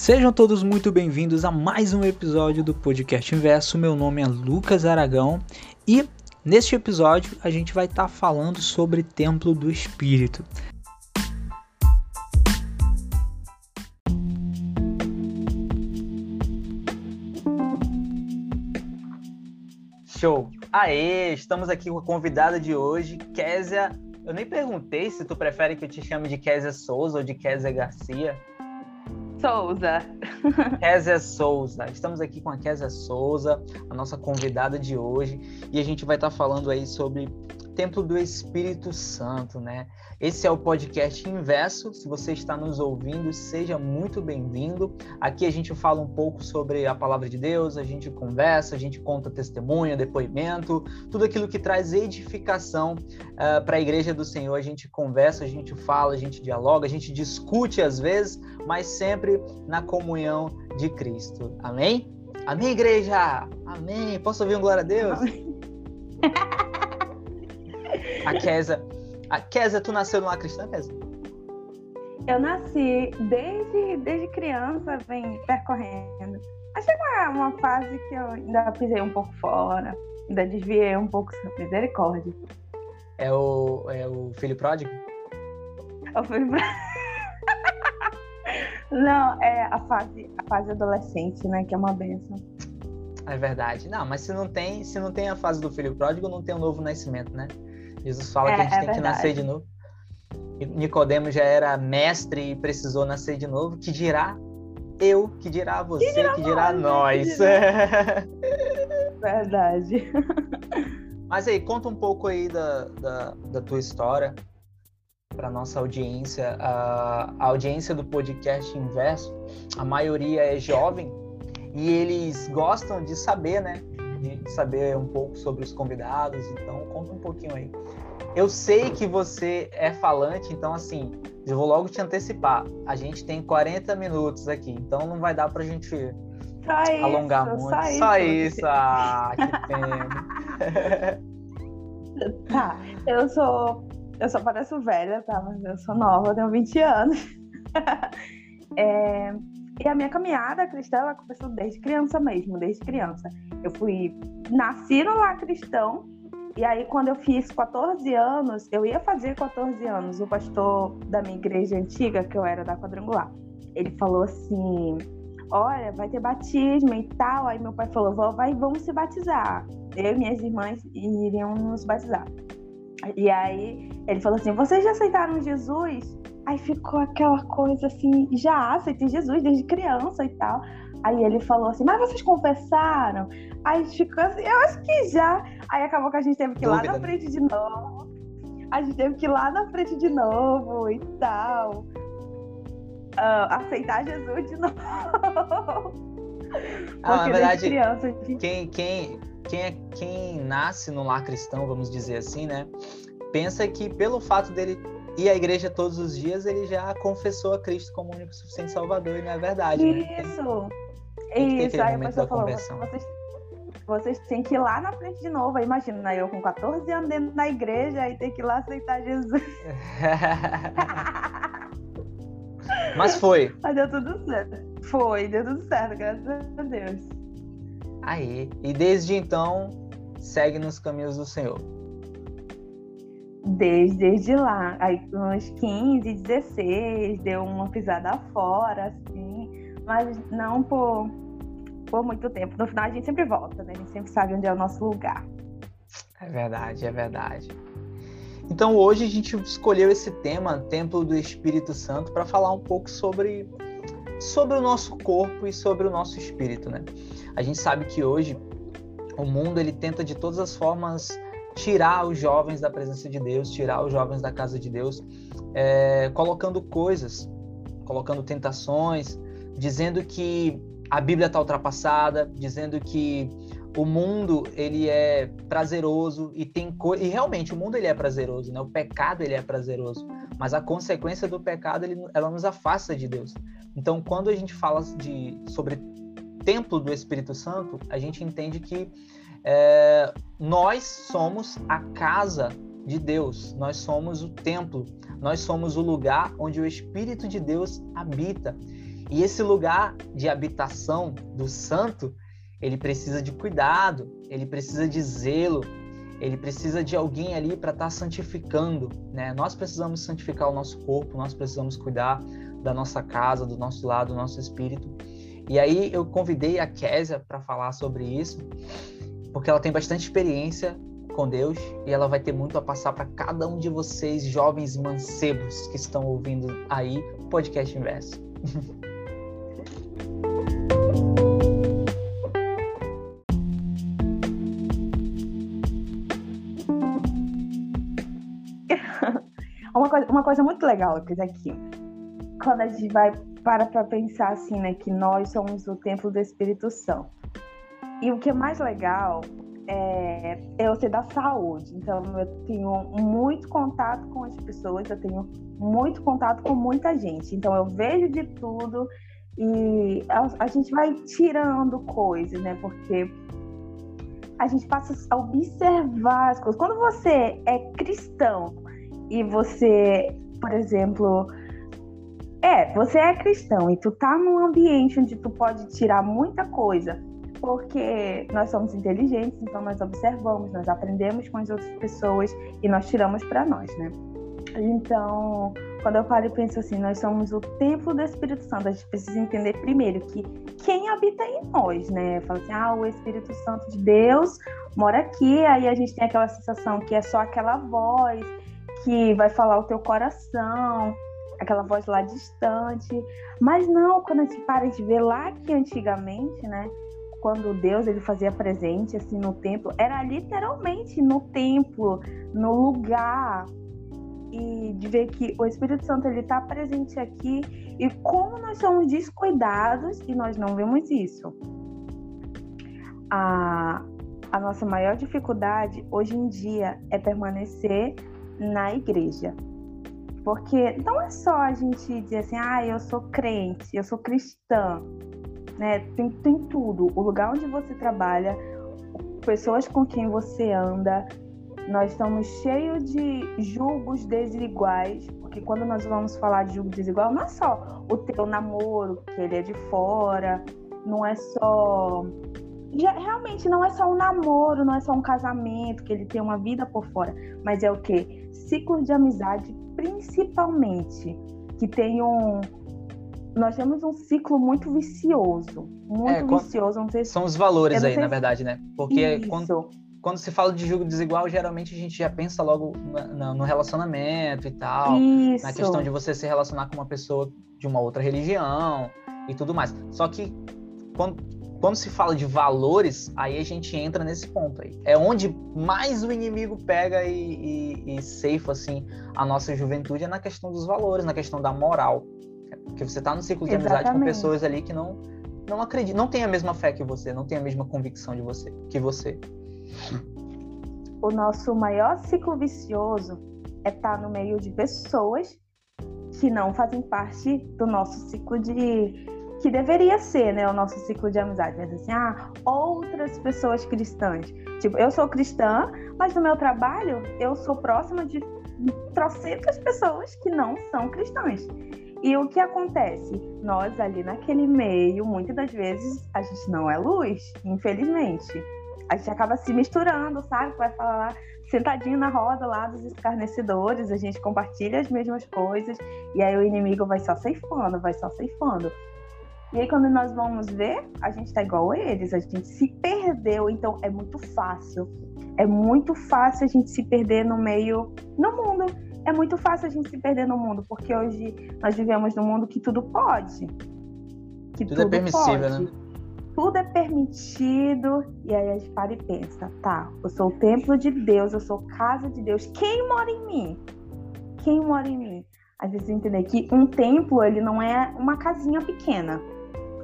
Sejam todos muito bem-vindos a mais um episódio do Podcast Inverso. Meu nome é Lucas Aragão e neste episódio a gente vai estar tá falando sobre Templo do Espírito. Show! Aê, estamos aqui com a convidada de hoje, Késia. Eu nem perguntei se tu prefere que eu te chame de Késia Souza ou de Késia Garcia. Souza. Kézia Souza. Estamos aqui com a Kézia Souza, a nossa convidada de hoje, e a gente vai estar falando aí sobre Templo do Espírito Santo, né? Esse é o podcast Inverso. Se você está nos ouvindo, seja muito bem-vindo. Aqui a gente fala um pouco sobre a palavra de Deus, a gente conversa, a gente conta testemunho, depoimento, tudo aquilo que traz edificação uh, para a igreja do Senhor. A gente conversa, a gente fala, a gente dialoga, a gente discute às vezes, mas sempre na comunhão de Cristo. Amém? Amém, igreja! Amém! Posso ouvir um glória a Deus? A Kézia. A Kézia, tu nasceu numa cristã, Kézia? Eu nasci desde, desde criança, vem percorrendo. Achei uma, uma fase que eu ainda pisei um pouco fora, ainda desviei um pouco, misericórdia. É o, é o filho pródigo? É o filho pródigo. Não, é a fase, a fase adolescente, né? Que é uma benção. É verdade. Não, mas se não tem, se não tem a fase do filho pródigo, não tem um novo nascimento, né? Jesus fala é, que a gente é tem verdade. que nascer de novo. Nicodemo já era mestre e precisou nascer de novo. Que dirá eu, que dirá você, que dirá, que dirá nós. nós. verdade. Mas aí, conta um pouco aí da, da, da tua história para nossa audiência. A, a audiência do podcast Inverso, a maioria é jovem e eles gostam de saber, né? De saber um pouco sobre os convidados, então conta um pouquinho aí. Eu sei que você é falante, então assim, eu vou logo te antecipar. A gente tem 40 minutos aqui, então não vai dar pra gente só alongar isso, muito. Só, só isso. isso. Ah, que pena. tá, eu sou. Eu só pareço velha, tá? Mas eu sou nova, eu tenho 20 anos. é, e a minha caminhada cristã, ela começou desde criança mesmo, desde criança. Eu fui, nasci no lar cristão, e aí quando eu fiz 14 anos, eu ia fazer 14 anos, o pastor da minha igreja antiga, que eu era da quadrangular, ele falou assim, olha, vai ter batismo e tal. Aí meu pai falou, vai, vamos se batizar. Eu e minhas irmãs iriam nos batizar. E aí ele falou assim, vocês já aceitaram Jesus? Aí ficou aquela coisa assim, já aceitei Jesus desde criança e tal. Aí ele falou assim, mas vocês confessaram? Aí ficou assim, eu acho que já. Aí acabou que a gente teve que ir lá na né? frente de novo. A gente teve que ir lá na frente de novo e tal. Uh, aceitar Jesus de novo. Ah, na verdade, criança, gente... quem, quem, quem, é, quem nasce no lar cristão, vamos dizer assim, né? Pensa que pelo fato dele e a igreja todos os dias ele já confessou a Cristo como único suficiente Salvador, e não é verdade, Isso. né? Isso. Tem, Isso, aí a pessoa falou, vocês, vocês têm que ir lá na frente de novo. Aí imagina, eu com 14 anos dentro da igreja, aí tem que ir lá aceitar Jesus. Mas foi. Mas deu tudo certo. Foi, deu tudo certo, graças a Deus. Aí, e desde então, segue nos caminhos do Senhor. Desde, desde lá, aí uns 15, 16, deu uma pisada fora, assim, mas não por, por muito tempo. No final a gente sempre volta, né? A gente sempre sabe onde é o nosso lugar. É verdade, é verdade. Então hoje a gente escolheu esse tema, Templo do Espírito Santo, para falar um pouco sobre, sobre o nosso corpo e sobre o nosso espírito, né? A gente sabe que hoje o mundo ele tenta de todas as formas tirar os jovens da presença de Deus, tirar os jovens da casa de Deus, é, colocando coisas, colocando tentações, dizendo que a Bíblia está ultrapassada, dizendo que o mundo ele é prazeroso e tem co... e realmente o mundo ele é prazeroso, né? O pecado ele é prazeroso, mas a consequência do pecado ele, ela nos afasta de Deus. Então, quando a gente fala de sobre templo do Espírito Santo, a gente entende que é, nós somos a casa de Deus, nós somos o templo, nós somos o lugar onde o Espírito de Deus habita. E esse lugar de habitação do santo, ele precisa de cuidado, ele precisa de zelo, ele precisa de alguém ali para estar tá santificando, né? Nós precisamos santificar o nosso corpo, nós precisamos cuidar da nossa casa, do nosso lado, do nosso espírito. E aí eu convidei a Késia para falar sobre isso, porque ela tem bastante experiência com Deus e ela vai ter muito a passar para cada um de vocês, jovens mancebos que estão ouvindo aí o podcast Inverso. uma coisa, uma coisa muito legal, Lucas, aqui. Quando a gente vai para para pensar assim, né, que nós somos o templo do Espírito Santo. E o que é mais legal é, é eu ser da saúde. Então, eu tenho muito contato com as pessoas, eu tenho muito contato com muita gente. Então, eu vejo de tudo e a, a gente vai tirando coisas, né? Porque a gente passa a observar as coisas. Quando você é cristão e você, por exemplo, é, você é cristão e tu tá num ambiente onde tu pode tirar muita coisa, porque nós somos inteligentes, então nós observamos, nós aprendemos com as outras pessoas e nós tiramos para nós, né? Então, quando eu paro e penso assim, nós somos o templo do Espírito Santo, a gente precisa entender primeiro que quem habita em nós, né? Fala assim, ah, o Espírito Santo de Deus mora aqui, aí a gente tem aquela sensação que é só aquela voz que vai falar o teu coração, aquela voz lá distante. Mas não, quando a gente para de ver lá que antigamente, né? Quando Deus ele fazia presente assim no templo, era literalmente no templo, no lugar. E de ver que o Espírito Santo ele está presente aqui e como nós somos descuidados e nós não vemos isso. A, a nossa maior dificuldade hoje em dia é permanecer na igreja. Porque não é só a gente dizer assim, ah, eu sou crente, eu sou cristã, né? Tem, tem tudo. O lugar onde você trabalha, pessoas com quem você anda. Nós estamos cheios de julgos desiguais, porque quando nós vamos falar de julgo desigual, não é só o teu namoro, que ele é de fora, não é só. Já, realmente não é só um namoro, não é só um casamento, que ele tem uma vida por fora, mas é o que? Ciclos de amizade principalmente que tem um. Nós temos um ciclo muito vicioso. Muito é, vicioso. Se... São os valores aí, na verdade, né? Porque quando, quando se fala de jogo desigual, geralmente a gente já pensa logo no, no relacionamento e tal. Isso. Na questão de você se relacionar com uma pessoa de uma outra religião e tudo mais. Só que quando, quando se fala de valores, aí a gente entra nesse ponto aí. É onde mais o inimigo pega e, e, e ceifa assim, a nossa juventude, é na questão dos valores, na questão da moral. Porque você está no ciclo de Exatamente. amizade com pessoas ali que não, não acreditam, não tem a mesma fé que você, não tem a mesma convicção de você, que você. O nosso maior ciclo vicioso é estar tá no meio de pessoas que não fazem parte do nosso ciclo de que deveria ser, né, o nosso ciclo de amizade, mas assim, ah, outras pessoas cristãs. Tipo, eu sou cristã, mas no meu trabalho eu sou próxima de trocentas pessoas que não são cristãs. E o que acontece? Nós ali naquele meio, muitas das vezes, a gente não é luz, infelizmente. A gente acaba se misturando, sabe? Vai falar sentadinho na roda lá dos escarnecedores, a gente compartilha as mesmas coisas, e aí o inimigo vai só ceifando, vai só ceifando. E aí, quando nós vamos ver, a gente tá igual a eles, a gente se perdeu, então é muito fácil. É muito fácil a gente se perder no meio, no mundo. É muito fácil a gente se perder no mundo, porque hoje nós vivemos num mundo que tudo pode. Que tudo, é tudo é permissível, pode. né? Tudo é permitido, e aí a gente para e pensa, tá, eu sou o templo de Deus, eu sou casa de Deus. Quem mora em mim? Quem mora em mim? Às vezes entender que um templo, ele não é uma casinha pequena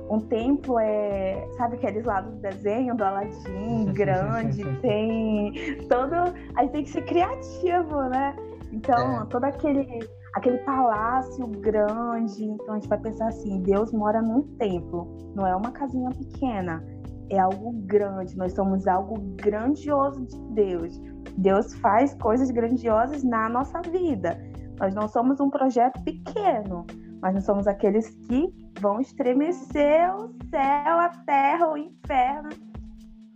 um templo é, sabe aqueles lados do desenho do Aladim, grande, tem todo, a gente tem que ser criativo, né? Então, é. todo aquele aquele palácio grande, então a gente vai pensar assim, Deus mora num templo, não é uma casinha pequena, é algo grande, nós somos algo grandioso de Deus. Deus faz coisas grandiosas na nossa vida. Nós não somos um projeto pequeno, mas nós somos aqueles que vão estremecer o céu, a terra, o inferno.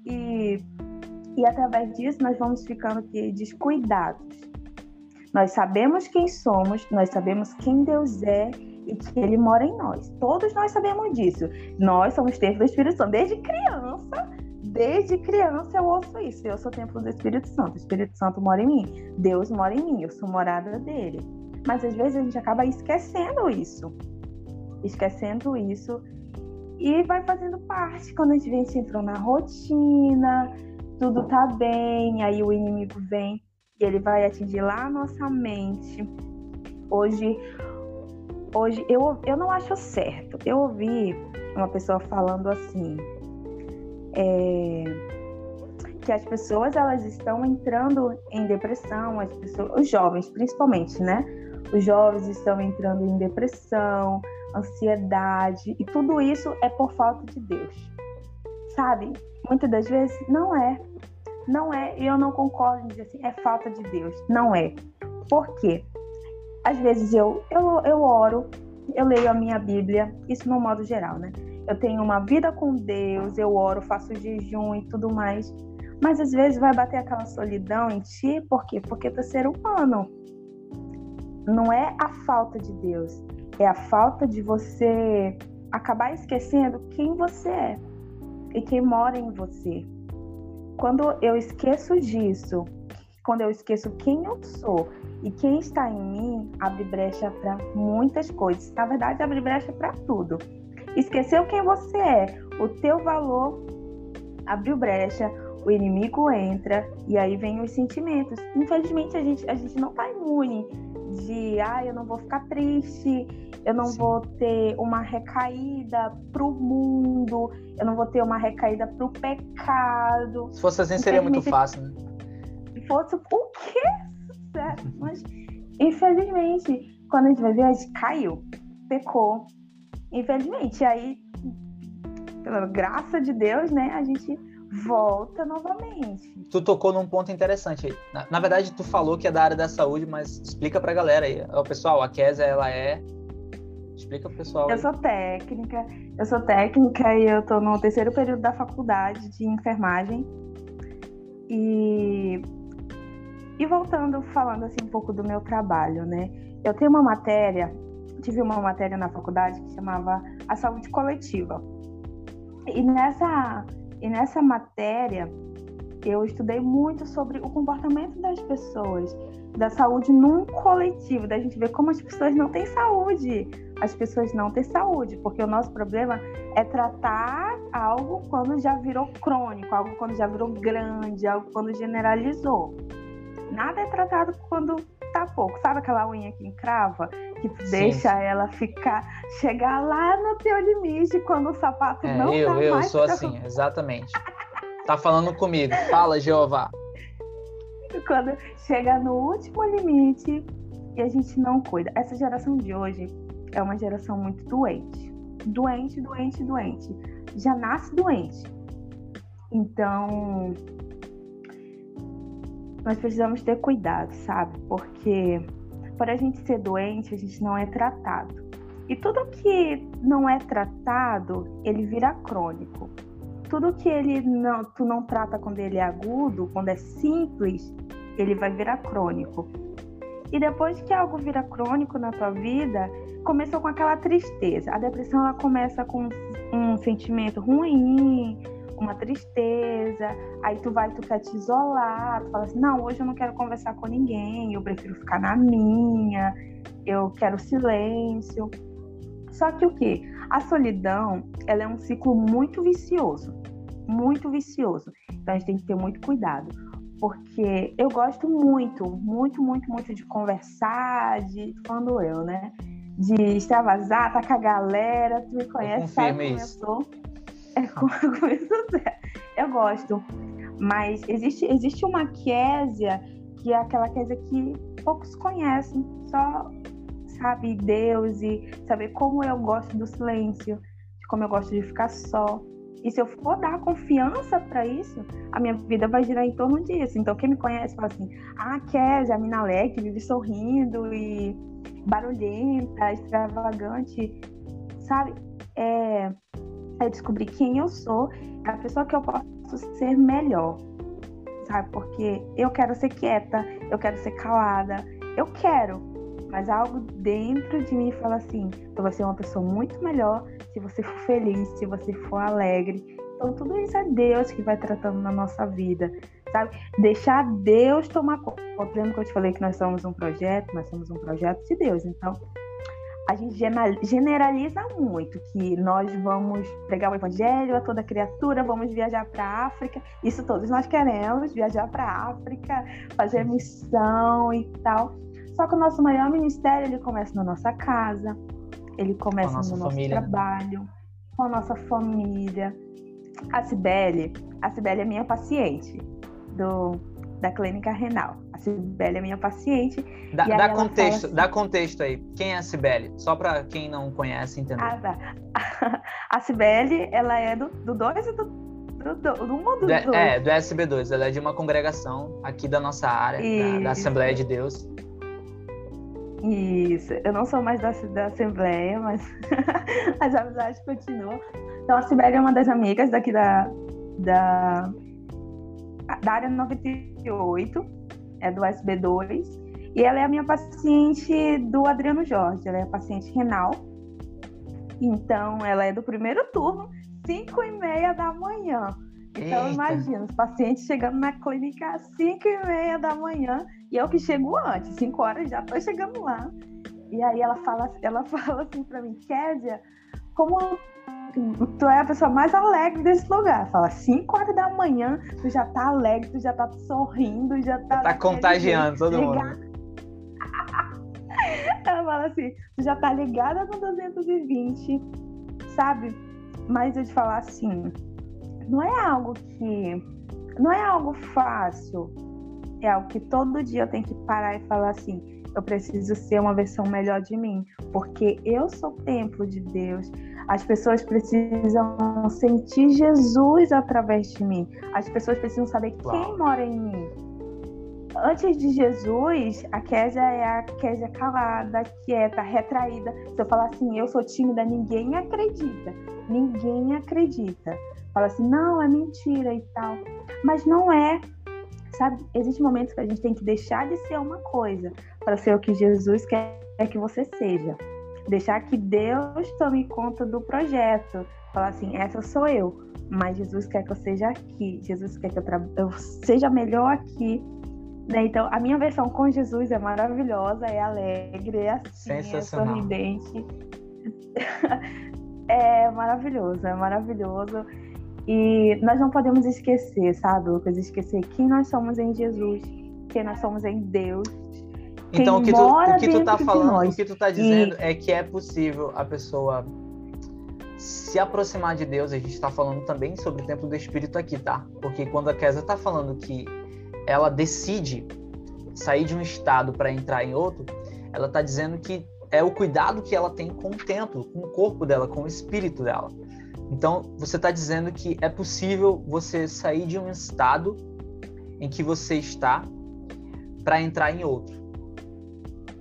E, e através disso nós vamos ficando descuidados. Nós sabemos quem somos, nós sabemos quem Deus é e que Ele mora em nós. Todos nós sabemos disso. Nós somos templo do Espírito Santo. Desde criança, desde criança eu ouço isso. Eu sou templo do Espírito Santo. O Espírito Santo mora em mim. Deus mora em mim. Eu sou morada dele. Mas às vezes a gente acaba esquecendo isso. Esquecendo isso. E vai fazendo parte. Quando a gente a gente entrou na rotina, tudo tá bem, aí o inimigo vem e ele vai atingir lá a nossa mente. Hoje, hoje eu, eu não acho certo. Eu ouvi uma pessoa falando assim. É, que as pessoas elas estão entrando em depressão, as pessoas, os jovens principalmente, né? Os jovens estão entrando em depressão, ansiedade, e tudo isso é por falta de Deus. Sabe? Muitas das vezes não é. Não é, eu não concordo em dizer assim, é falta de Deus. Não é. Por quê? Às vezes eu, eu, eu oro, eu leio a minha Bíblia, isso no modo geral, né? Eu tenho uma vida com Deus, eu oro, faço jejum e tudo mais. Mas às vezes vai bater aquela solidão em ti, por quê? Porque tu é ser humano não é a falta de Deus, é a falta de você acabar esquecendo quem você é e quem mora em você. Quando eu esqueço disso, quando eu esqueço quem eu sou e quem está em mim, abre brecha para muitas coisas. Na verdade, abre brecha para tudo. Esqueceu quem você é, o teu valor abriu brecha, o inimigo entra e aí vem os sentimentos. Infelizmente, a gente, a gente não está imune de ah, eu não vou ficar triste, eu não Sim. vou ter uma recaída pro mundo, eu não vou ter uma recaída pro pecado. Se fosse assim, seria muito fácil, né? Se fosse o quê? Mas infelizmente, quando a gente vai ver, a gente caiu, pecou. Infelizmente, aí, pela graça de Deus, né, a gente volta novamente. Tu tocou num ponto interessante aí. Na, na, verdade, tu falou que é da área da saúde, mas explica pra galera aí. O pessoal, a Kézia, ela é. Explica pro pessoal. Aí. Eu sou técnica, eu sou técnica e eu tô no terceiro período da faculdade de enfermagem. E. E voltando, falando assim um pouco do meu trabalho, né? Eu tenho uma matéria, tive uma matéria na faculdade que chamava a saúde coletiva. E nessa e nessa matéria, eu estudei muito sobre o comportamento das pessoas, da saúde num coletivo, da gente ver como as pessoas não têm saúde. As pessoas não têm saúde, porque o nosso problema é tratar algo quando já virou crônico, algo quando já virou grande, algo quando generalizou. Nada é tratado quando tá pouco. Sabe aquela unha que encrava? Que deixa sim. ela ficar, chegar lá no teu limite quando o sapato é, não eu, tá eu mais... Eu sou assim, exatamente. tá falando comigo. Fala, Jeová. Quando chega no último limite e a gente não cuida. Essa geração de hoje é uma geração muito doente. Doente, doente, doente. Já nasce doente. Então, nós precisamos ter cuidado, sabe? Porque para a gente ser doente, a gente não é tratado. E tudo que não é tratado, ele vira crônico. Tudo que ele não, tu não trata quando ele é agudo, quando é simples, ele vai virar crônico. E depois que algo vira crônico na tua vida, começou com aquela tristeza. A depressão ela começa com um sentimento ruim, uma tristeza, aí tu vai, tu quer te isolar, tu fala assim, não, hoje eu não quero conversar com ninguém, eu prefiro ficar na minha, eu quero silêncio. Só que o que? A solidão, ela é um ciclo muito vicioso, muito vicioso. Então a gente tem que ter muito cuidado, porque eu gosto muito, muito, muito, muito de conversar, de quando eu, né? De extravasar, tá com a galera, tu me conhece, sabe como eu sou. É com isso eu gosto. Mas existe, existe uma Késia que é aquela Késia que poucos conhecem, só sabe Deus e saber como eu gosto do silêncio, de como eu gosto de ficar só. E se eu for dar confiança para isso, a minha vida vai girar em torno disso. Então, quem me conhece fala assim: ah, Kézia, a mina alegre, vive sorrindo e barulhenta, extravagante, sabe? É, é descobrir quem eu sou, a pessoa que eu posso ser melhor, sabe? Porque eu quero ser quieta, eu quero ser calada, eu quero, mas algo dentro de mim fala assim: tu vai ser uma pessoa muito melhor se você for feliz, se você for alegre. Então, tudo isso é Deus que vai tratando na nossa vida, sabe? Deixar Deus tomar conta. Lembra que eu te falei que nós somos um projeto? Nós somos um projeto de Deus. Então, a gente generaliza muito que nós vamos pregar o evangelho a toda criatura, vamos viajar para a África. Isso todos nós queremos, viajar para a África, fazer missão e tal. Só que o nosso maior ministério ele começa na nossa casa, ele começa no nosso família. trabalho, com a nossa família. A Cibele, a Cibele é minha paciente do, da clínica renal. A Cibele é minha paciente. Dá, dá contexto, assim, dá contexto aí. Quem é a Cibele? Só para quem não conhece entender. Ah, tá. A Cibele, ela é do 2 e do do, do, do mundo do, É, do SB2. Ela é de uma congregação aqui da nossa área, da, da, Assembleia de Deus. Isso, eu não sou mais da, da Assembleia, mas as amizades continuam. Então, a Sibeli é uma das amigas daqui da, da, da área 98, é do SB2, e ela é a minha paciente do Adriano Jorge, ela é a paciente renal. Então, ela é do primeiro turno, 5 e meia da manhã. Então, Eita. imagina, os pacientes chegando na clínica às 5 e meia da manhã e eu que chego antes, 5 horas já tô chegando lá. E aí ela fala, ela fala assim para mim, Kézia, como tu é a pessoa mais alegre desse lugar. Fala, 5 horas da manhã, tu já tá alegre, tu já tá sorrindo, já tá. Tá contagiando todo mundo. Ela fala assim, tu já tá ligada no 220, sabe? Mas eu te falar assim, não é algo que. Não é algo fácil. É algo que todo dia eu tenho que parar e falar assim: eu preciso ser uma versão melhor de mim, porque eu sou templo de Deus. As pessoas precisam sentir Jesus através de mim. As pessoas precisam saber quem mora em mim. Antes de Jesus, a Késia é a Késia calada, quieta, retraída. Se eu falar assim, eu sou tímida, ninguém acredita. Ninguém acredita fala assim, não, é mentira e tal. Mas não é. Sabe, existem momentos que a gente tem que deixar de ser uma coisa para ser o que Jesus quer que você seja. Deixar que Deus tome conta do projeto. Falar assim, essa sou eu, mas Jesus quer que eu seja aqui. Jesus quer que eu, eu seja melhor aqui. Né? Então, a minha versão com Jesus é maravilhosa, é alegre, é assim, é sorridente. é maravilhoso, é maravilhoso. E nós não podemos esquecer, sabe, Lucas? Esquecer quem nós somos em Jesus, quem nós somos em Deus. Então, o que, tu, o que tu tá falando, o que tu tá dizendo e... é que é possível a pessoa se aproximar de Deus. A gente está falando também sobre o templo do Espírito aqui, tá? Porque quando a Kézia tá falando que ela decide sair de um estado para entrar em outro, ela tá dizendo que é o cuidado que ela tem com o templo, com o corpo dela, com o espírito dela. Então, você está dizendo que é possível você sair de um estado em que você está para entrar em outro.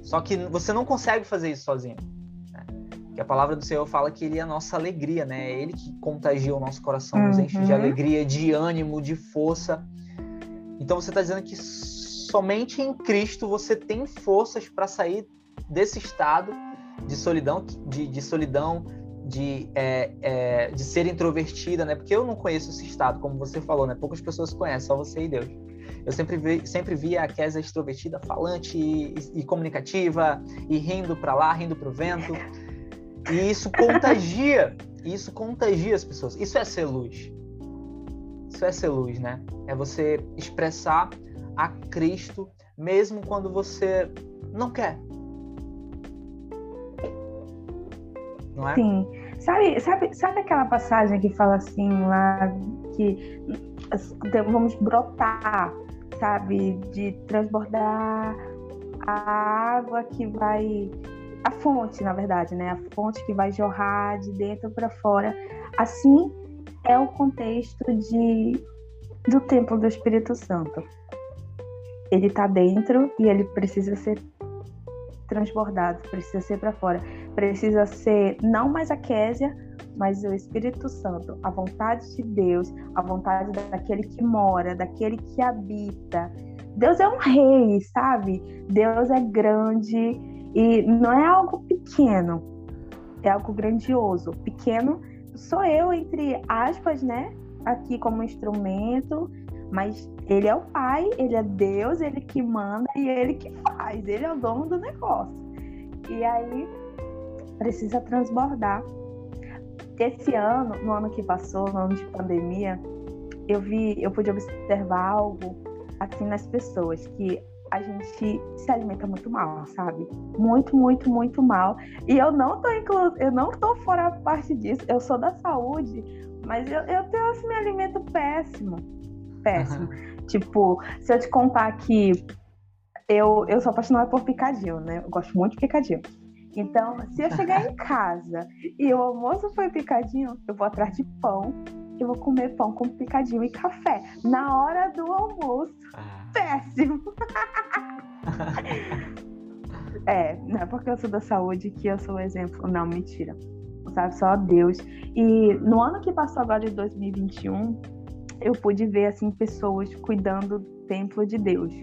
Só que você não consegue fazer isso sozinho. Né? Que a palavra do Senhor fala que Ele é a nossa alegria, né? É Ele que contagia o nosso coração, nos enche de uhum. alegria, de ânimo, de força. Então, você está dizendo que somente em Cristo você tem forças para sair desse estado de solidão, de, de solidão, de, é, é, de ser introvertida, né? Porque eu não conheço esse estado, como você falou, né? Poucas pessoas conhecem, só você e Deus. Eu sempre vi, sempre vi a Kézia extrovertida, falante e, e comunicativa, e rindo para lá, rindo para o vento. E isso contagia, isso contagia as pessoas. Isso é ser luz. Isso é ser luz, né? É você expressar a Cristo mesmo quando você não quer, não é? Sim. Sabe, sabe, sabe aquela passagem que fala assim lá que vamos brotar, sabe, de transbordar a água que vai a fonte, na verdade, né? A fonte que vai jorrar de dentro para fora. Assim, é o contexto de, do templo do Espírito Santo. Ele está dentro e ele precisa ser transbordado, precisa ser para fora. Precisa ser não mais a Késia, mas o Espírito Santo, a vontade de Deus, a vontade daquele que mora, daquele que habita. Deus é um rei, sabe? Deus é grande e não é algo pequeno, é algo grandioso. Pequeno sou eu, entre aspas, né? Aqui como instrumento, mas ele é o pai, ele é Deus, ele que manda e ele que faz, ele é o dono do negócio. E aí precisa transbordar. Esse ano, no ano que passou, no ano de pandemia, eu vi, eu pude observar algo assim nas pessoas que a gente se alimenta muito mal, sabe? Muito, muito, muito mal. E eu não tô inclu... eu não tô fora parte disso. Eu sou da saúde, mas eu, eu tenho assim, me alimento péssimo. Péssimo. Uhum. Tipo, se eu te contar que eu, eu sou apaixonada por picadinho, né? Eu gosto muito de picadinho. Então, se eu chegar em casa e o almoço foi picadinho, eu vou atrás de pão, eu vou comer pão com picadinho e café na hora do almoço. Ah. Péssimo! é, não é porque eu sou da saúde que eu sou o exemplo. Não, mentira. Sabe, só Deus. E no ano que passou agora de 2021, eu pude ver assim pessoas cuidando do templo de Deus.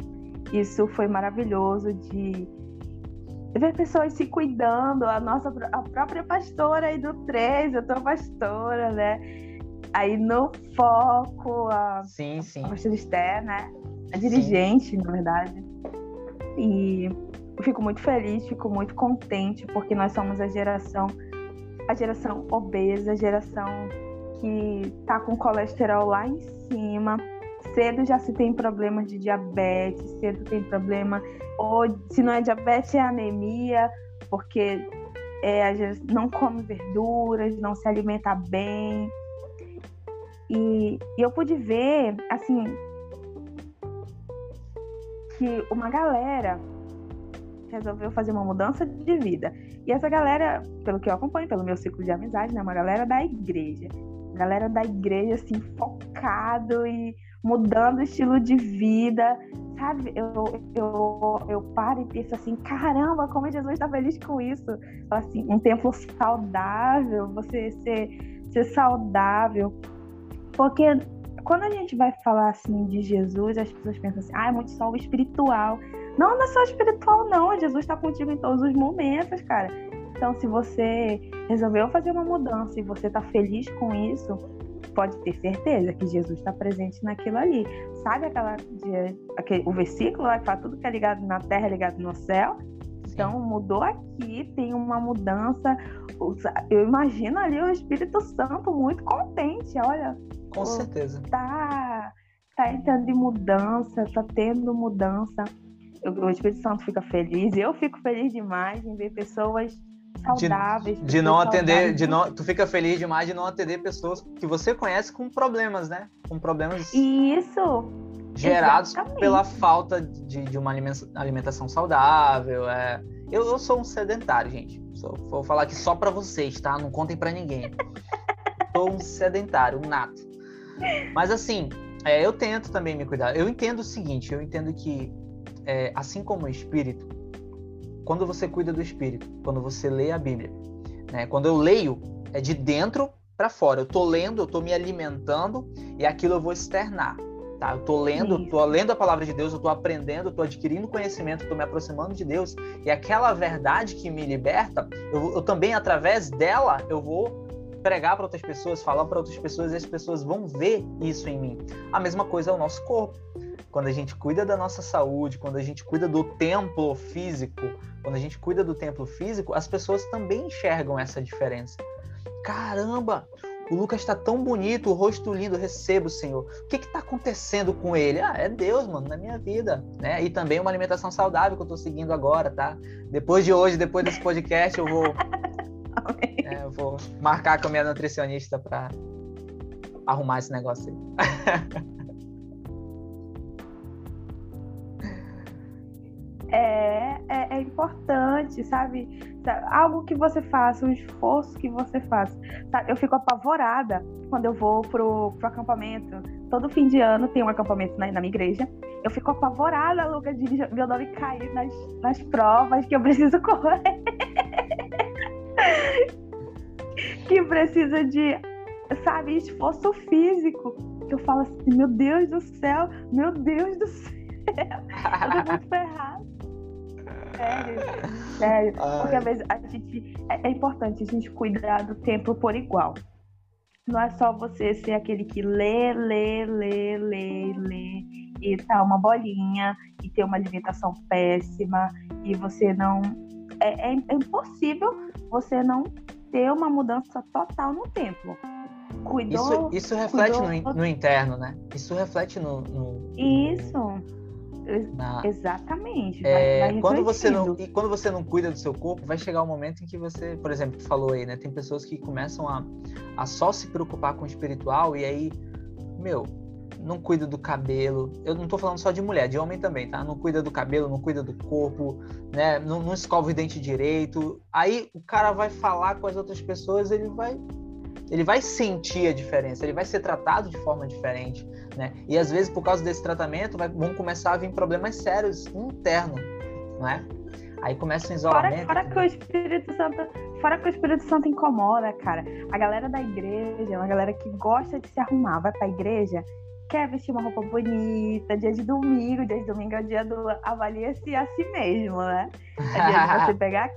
Isso foi maravilhoso de ver pessoas se cuidando, a nossa a própria pastora aí do 3, eu tô pastora, né? Aí no foco, a, sim, sim. a pastora Esther, né? A dirigente, sim. na verdade. E eu fico muito feliz, fico muito contente, porque nós somos a geração, a geração obesa, a geração que tá com colesterol lá em cima. Cedo já se tem problemas de diabetes, cedo tem problema, ou se não é diabetes, é anemia, porque é, não come verduras, não se alimenta bem. E, e eu pude ver, assim, que uma galera resolveu fazer uma mudança de vida. E essa galera, pelo que eu acompanho, pelo meu ciclo de amizade, né, uma galera da igreja. Galera da igreja, assim, focado e mudando o estilo de vida, sabe? Eu, eu, eu paro e penso assim, caramba, como Jesus está feliz com isso. Assim, um templo saudável, você ser, ser saudável. Porque quando a gente vai falar assim de Jesus, as pessoas pensam assim, ah, é muito só o espiritual. Não, não é só espiritual, não. Jesus está contigo em todos os momentos, cara. Então, se você resolveu fazer uma mudança e você está feliz com isso, pode ter certeza que Jesus está presente naquilo ali. Sabe aquela, aquele, o versículo lá que fala tudo que é ligado na terra é ligado no céu? Então, mudou aqui, tem uma mudança. Eu imagino ali o Espírito Santo muito contente. Olha, com certeza. Tá, tá entrando em mudança, tá tendo mudança. O Espírito Santo fica feliz, eu fico feliz demais em ver pessoas saudáveis. De, de não atender, de não, tu fica feliz demais de não atender pessoas que você conhece com problemas, né? Com problemas. Isso. Gerados Exatamente. pela falta de, de uma alimentação saudável. É. Eu, eu sou um sedentário, gente. Só, vou falar aqui só para vocês, tá? Não contem para ninguém. sou um sedentário, um nato. Mas assim, é, eu tento também me cuidar. Eu entendo o seguinte, eu entendo que é, assim como o espírito, quando você cuida do espírito, quando você lê a Bíblia, né? Quando eu leio, é de dentro para fora. Eu tô lendo, eu tô me alimentando e aquilo eu vou externar. Tá? Eu tô lendo, Isso. tô lendo a palavra de Deus, eu tô aprendendo, eu tô adquirindo conhecimento, eu tô me aproximando de Deus. E aquela verdade que me liberta, eu, eu também, através dela, eu vou pregar para outras pessoas, falar para outras pessoas, e as pessoas vão ver isso em mim. A mesma coisa é o nosso corpo. Quando a gente cuida da nossa saúde, quando a gente cuida do templo físico, quando a gente cuida do templo físico, as pessoas também enxergam essa diferença. Caramba, o Lucas está tão bonito, o rosto lindo, recebo, Senhor. O que está acontecendo com ele? Ah, é Deus, mano, na minha vida. Né? E também uma alimentação saudável que eu estou seguindo agora, tá? Depois de hoje, depois desse podcast, eu vou é, eu vou marcar com a minha nutricionista para arrumar esse negócio aí. É, é, é, importante sabe? Algo que você faça, um esforço que você faça. Sabe? Eu fico apavorada quando eu vou pro, pro acampamento. Todo fim de ano tem um acampamento na, na minha igreja. Eu fico apavorada, Lucas, de meu nome cair nas, nas provas que eu preciso correr. que precisa de, sabe, esforço físico. Que eu falo assim, meu Deus do céu, meu Deus do céu. eu tô muito ferrado. Sério, sério. Ai. Porque às vezes a gente. É, é importante a gente cuidar do tempo por igual. Não é só você ser aquele que lê, lê, lê, lê, lê e tá uma bolinha e ter uma alimentação péssima e você não. É, é, é impossível você não ter uma mudança total no tempo. Cuidou. Isso, isso reflete cuidou... no, no, interno, né? Isso reflete no. no isso. Na... Exatamente. É, vai, vai quando você não e quando você não cuida do seu corpo, vai chegar um momento em que você, por exemplo, falou aí, né? Tem pessoas que começam a, a só se preocupar com o espiritual e aí, meu, não cuida do cabelo. Eu não tô falando só de mulher, de homem também, tá? Não cuida do cabelo, não cuida do corpo, né? Não, não escova o dente direito. Aí o cara vai falar com as outras pessoas, ele vai ele vai sentir a diferença, ele vai ser tratado de forma diferente, né? E às vezes por causa desse tratamento vai, vão começar a vir problemas sérios internos, não é? Aí começa um isolamento. Fora, fora que o Espírito Santo, fora que o Espírito Santo incomoda, cara. A galera da igreja, é uma galera que gosta de se arrumar, vai pra igreja, quer vestir uma roupa bonita, dia de domingo, dia de domingo é o dia do avalia-se a si mesmo, né? É dia de você pegar.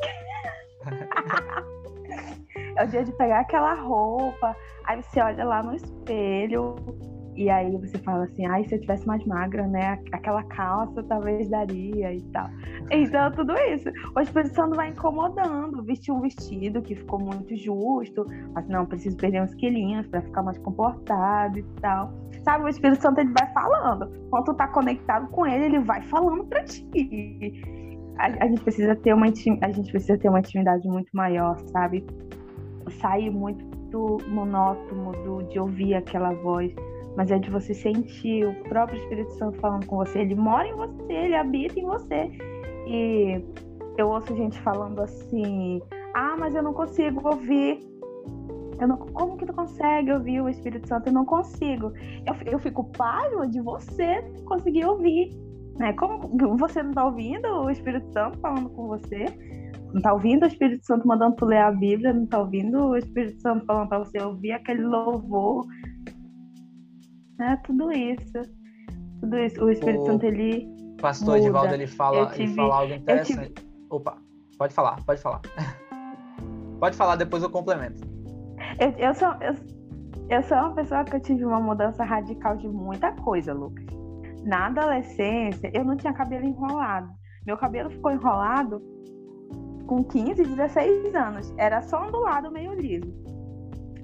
é o dia de pegar aquela roupa, aí você olha lá no espelho, e aí você fala assim, ai, se eu tivesse mais magra, né? Aquela calça talvez daria e tal. Então, tudo isso. O Santo vai incomodando. Vestir um vestido que ficou muito justo. Mas não, preciso perder uns quilinhos para ficar mais comportado e tal. Sabe, o Espírito Santo ele vai falando. Quando tu tá conectado com ele, ele vai falando para ti. A, a, gente precisa ter uma a gente precisa ter uma intimidade muito maior, sabe? Sair muito do monótono do, de ouvir aquela voz mas é de você sentir o próprio Espírito Santo falando com você. Ele mora em você, ele habita em você. E eu ouço gente falando assim: ah, mas eu não consigo ouvir. Eu não, como que tu consegue ouvir o Espírito Santo? Eu não consigo. Eu, eu fico pasmo de você conseguir ouvir. Né? Como você não está ouvindo o Espírito Santo falando com você? Não está ouvindo o Espírito Santo mandando tu ler a Bíblia? Não está ouvindo o Espírito Santo falando para você ouvir aquele louvor? né? Tudo isso. Tudo isso. O Espírito o Santo, ele. Pastor muda. Edivaldo, ele fala, tive, ele fala algo interessante. Tive... Opa, pode falar, pode falar. pode falar, depois eu complemento. Eu, eu, sou, eu, eu sou uma pessoa que eu tive uma mudança radical de muita coisa, Lucas. Na adolescência, eu não tinha cabelo enrolado. Meu cabelo ficou enrolado com 15, 16 anos. Era só ondulado, meio liso.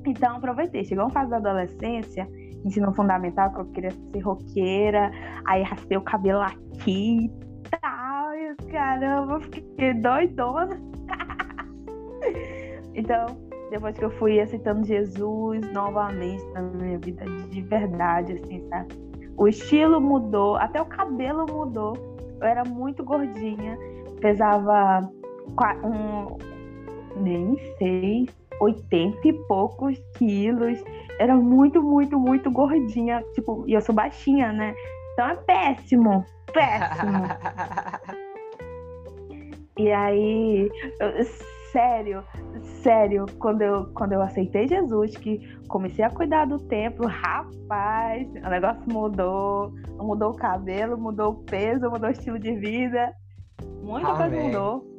Então, aproveitei. Chegou uma fase da adolescência ensino fundamental, que eu queria ser roqueira, aí raspei o cabelo aqui e tal, e caramba, fiquei doidona. então, depois que eu fui aceitando Jesus novamente na minha vida de verdade, assim, sabe? O estilo mudou, até o cabelo mudou. Eu era muito gordinha, pesava um, nem sei, 80 e poucos quilos era muito, muito, muito gordinha. Tipo, e eu sou baixinha, né? Então é péssimo. Péssimo. e aí, eu, sério, sério, quando eu, quando eu aceitei Jesus, que comecei a cuidar do templo, rapaz, o negócio mudou. Mudou o cabelo, mudou o peso, mudou o estilo de vida. Muita Amém. coisa mudou.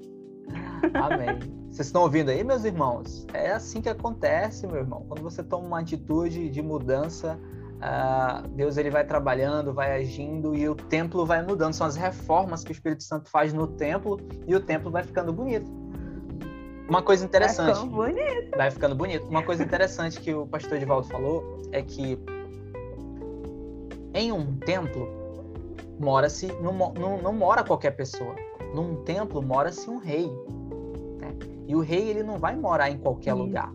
Amém. Vocês estão ouvindo aí, meus irmãos? É assim que acontece, meu irmão. Quando você toma uma atitude de mudança, uh, Deus ele vai trabalhando, vai agindo e o templo vai mudando. São as reformas que o Espírito Santo faz no templo e o templo vai ficando bonito. Uma coisa interessante. Vai ficando bonito. Vai ficando bonito. Uma coisa interessante que o pastor Edivaldo falou é que em um templo mora-se não, não, não mora qualquer pessoa. Num templo mora-se um rei. E o rei ele não vai morar em qualquer Isso. lugar.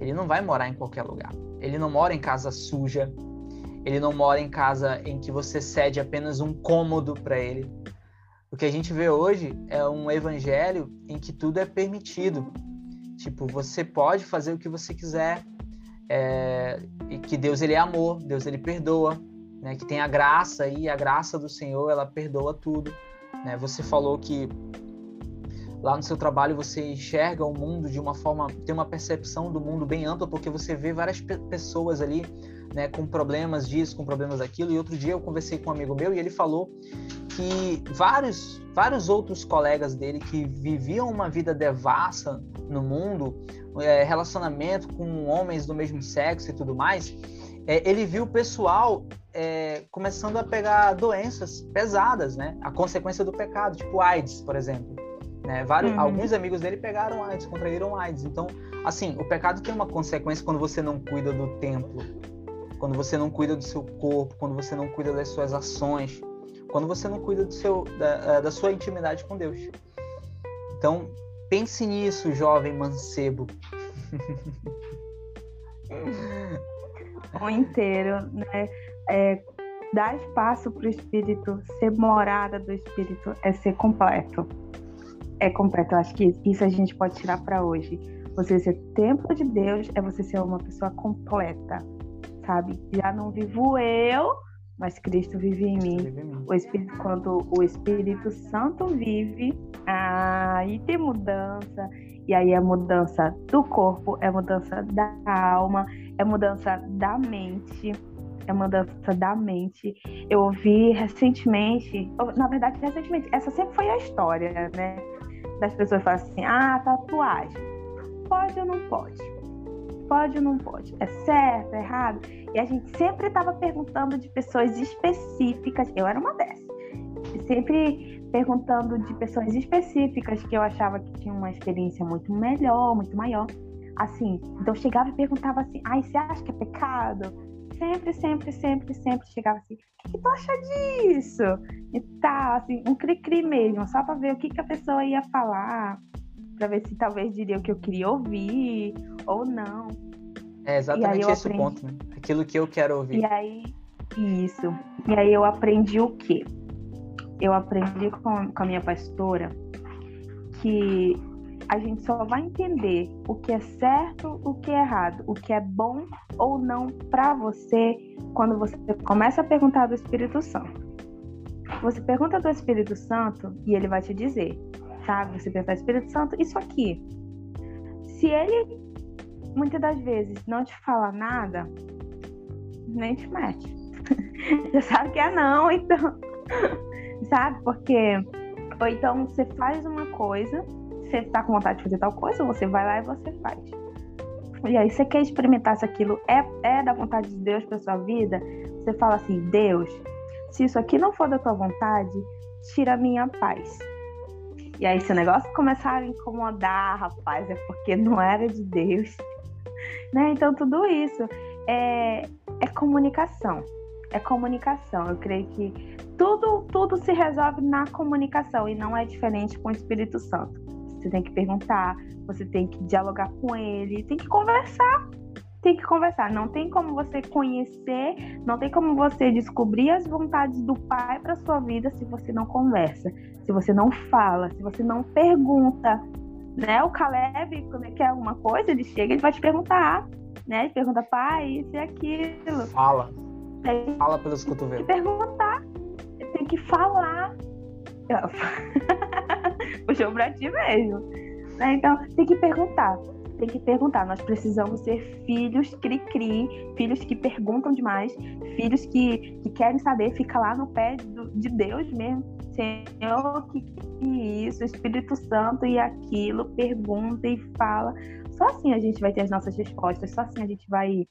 Ele não vai morar em qualquer lugar. Ele não mora em casa suja. Ele não mora em casa em que você cede apenas um cômodo para ele. O que a gente vê hoje é um evangelho em que tudo é permitido. Tipo, você pode fazer o que você quiser, é, e que Deus ele é amor, Deus ele perdoa, né? Que tem a graça e a graça do Senhor ela perdoa tudo, né? Você falou que lá no seu trabalho você enxerga o mundo de uma forma, tem uma percepção do mundo bem ampla porque você vê várias pe pessoas ali né, com problemas disso, com problemas daquilo. E outro dia eu conversei com um amigo meu e ele falou que vários, vários outros colegas dele que viviam uma vida devassa no mundo, é, relacionamento com homens do mesmo sexo e tudo mais, é, ele viu o pessoal é, começando a pegar doenças pesadas, né? A consequência do pecado, tipo AIDS, por exemplo. Né? Vários, uhum. Alguns amigos dele pegaram AIDS, contraíram AIDS. Então, assim, o pecado tem uma consequência quando você não cuida do templo, quando você não cuida do seu corpo, quando você não cuida das suas ações, quando você não cuida do seu, da, da sua intimidade com Deus. Então, pense nisso, jovem mancebo. o inteiro, né? É, dar espaço para o Espírito, ser morada do Espírito, é ser completo. É completo. Eu acho que isso a gente pode tirar para hoje. Você ser templo de Deus é você ser uma pessoa completa sabe? Já não vivo eu, mas Cristo vive em mim. Vive em mim. O Espírito, quando o Espírito Santo vive, aí tem mudança. E aí é mudança do corpo, é mudança da alma, é mudança da mente, é mudança da mente. Eu ouvi recentemente, na verdade, recentemente, essa sempre foi a história, né? Das pessoas falam assim: ah, tatuagem. Pode ou não pode? Pode ou não pode? É certo, é errado? E a gente sempre estava perguntando de pessoas específicas, eu era uma dessas, sempre perguntando de pessoas específicas que eu achava que tinham uma experiência muito melhor, muito maior. Assim, então eu chegava e perguntava assim: ai, você acha que é pecado? Sempre, sempre, sempre, sempre chegava assim: o que, tu acha disso? E tal, assim, um cri-cri mesmo, só para ver o que, que a pessoa ia falar para ver se talvez diria o que eu queria ouvir ou não. É exatamente esse aprendi... o ponto, né? Aquilo que eu quero ouvir. E aí, isso. E aí eu aprendi o quê? Eu aprendi com, com a minha pastora que a gente só vai entender o que é certo, o que é errado, o que é bom ou não para você quando você começa a perguntar do Espírito Santo. Você pergunta do Espírito Santo e ele vai te dizer sabe? Você pensar, Espírito Santo, isso aqui. Se ele, muitas das vezes, não te fala nada, nem te mete. Você sabe que é não, então. sabe? Porque. Ou então você faz uma coisa, você tá com vontade de fazer tal coisa, você vai lá e você faz. E aí você quer experimentar se aquilo é, é da vontade de Deus para sua vida, você fala assim, Deus, se isso aqui não for da tua vontade, tira a minha paz. E aí, se o negócio começar a incomodar, rapaz, é porque não era de Deus. Né? Então, tudo isso é, é comunicação. É comunicação. Eu creio que tudo, tudo se resolve na comunicação e não é diferente com o Espírito Santo. Você tem que perguntar, você tem que dialogar com ele, tem que conversar tem que conversar. Não tem como você conhecer, não tem como você descobrir as vontades do Pai para sua vida se você não conversa, se você não fala, se você não pergunta. Né? O Caleb, quando ele quer alguma coisa, ele chega, ele vai te perguntar, né? Ele pergunta, pai, isso e aquilo. Fala. Tem Fala pelos cotovelos. Tem que perguntar. Tem que falar. Puxou pra ti mesmo. Né? Então, tem que perguntar tem que perguntar. Nós precisamos ser filhos cri-cri, filhos que perguntam demais, filhos que, que querem saber, fica lá no pé do, de Deus mesmo. Senhor, que, que isso, Espírito Santo e aquilo, pergunta e fala. Só assim a gente vai ter as nossas respostas, só assim a gente vai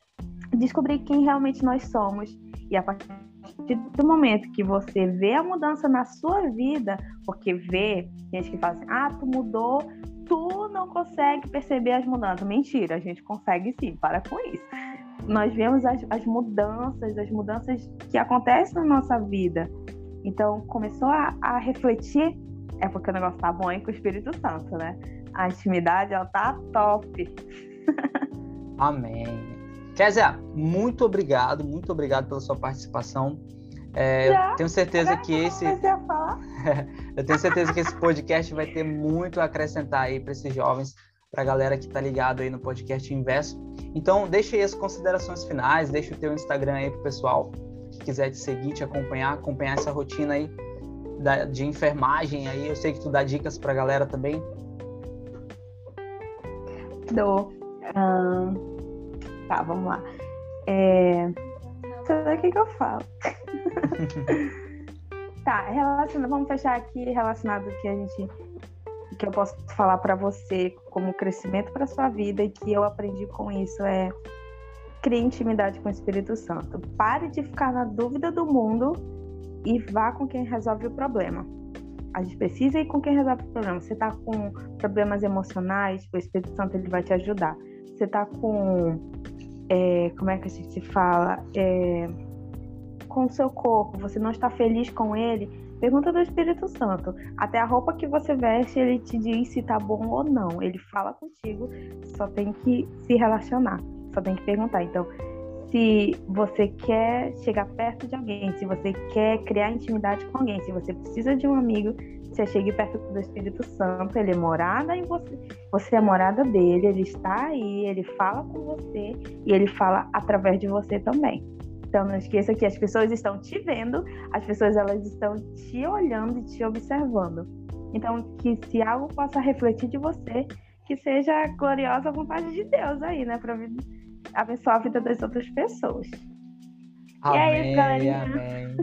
descobrir quem realmente nós somos. E a partir do momento que você vê a mudança na sua vida, porque vê gente que fala assim, ah, tu mudou tu não consegue perceber as mudanças. Mentira, a gente consegue sim, para com isso. Nós vemos as, as mudanças, as mudanças que acontecem na nossa vida. Então, começou a, a refletir, é porque o negócio tá bom aí com o Espírito Santo, né? A intimidade, ela tá top. Amém. Kézia, muito obrigado, muito obrigado pela sua participação. É, eu tenho certeza que esse. eu tenho certeza que esse podcast vai ter muito a acrescentar aí para esses jovens, para a galera que está ligado aí no podcast Inverso. Então, deixa aí as considerações finais, deixa o teu Instagram aí pro pessoal que quiser te seguir, te acompanhar, acompanhar essa rotina aí da, de enfermagem aí. Eu sei que tu dá dicas para a galera também. Dou. Tá, vamos lá. É... Será que, que eu falo? tá, relacionado, vamos fechar aqui relacionado que a gente que eu posso falar para você como crescimento para sua vida e que eu aprendi com isso é crie intimidade com o Espírito Santo. Pare de ficar na dúvida do mundo e vá com quem resolve o problema. A gente precisa ir com quem resolve o problema. Você está com problemas emocionais, o Espírito Santo ele vai te ajudar. Você está com é, como é que a gente se fala? É, com o seu corpo, você não está feliz com ele, pergunta do Espírito Santo. Até a roupa que você veste, ele te diz se tá bom ou não. Ele fala contigo, só tem que se relacionar, só tem que perguntar. Então, se você quer chegar perto de alguém, se você quer criar intimidade com alguém, se você precisa de um amigo, você chegue perto do Espírito Santo, ele é morada em você, você é morada dele, ele está aí, ele fala com você e ele fala através de você também. Então não esqueça que as pessoas estão te vendo, as pessoas elas estão te olhando e te observando. Então que se algo possa refletir de você, que seja a gloriosa vontade de Deus aí, né, para abençoar a vida das outras pessoas. Amém, e é isso, galerinha. Amém.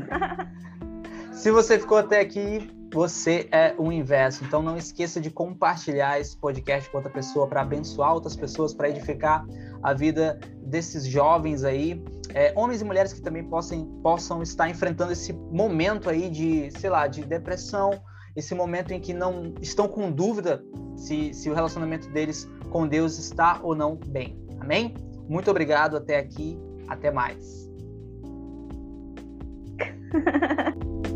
se você ficou até aqui, você é o inverso. Então não esqueça de compartilhar esse podcast com outra pessoa para abençoar outras pessoas, para edificar a vida desses jovens aí, é, homens e mulheres que também possam, possam estar enfrentando esse momento aí de, sei lá, de depressão, esse momento em que não estão com dúvida se, se o relacionamento deles com Deus está ou não bem. Amém? Muito obrigado até aqui. Até mais.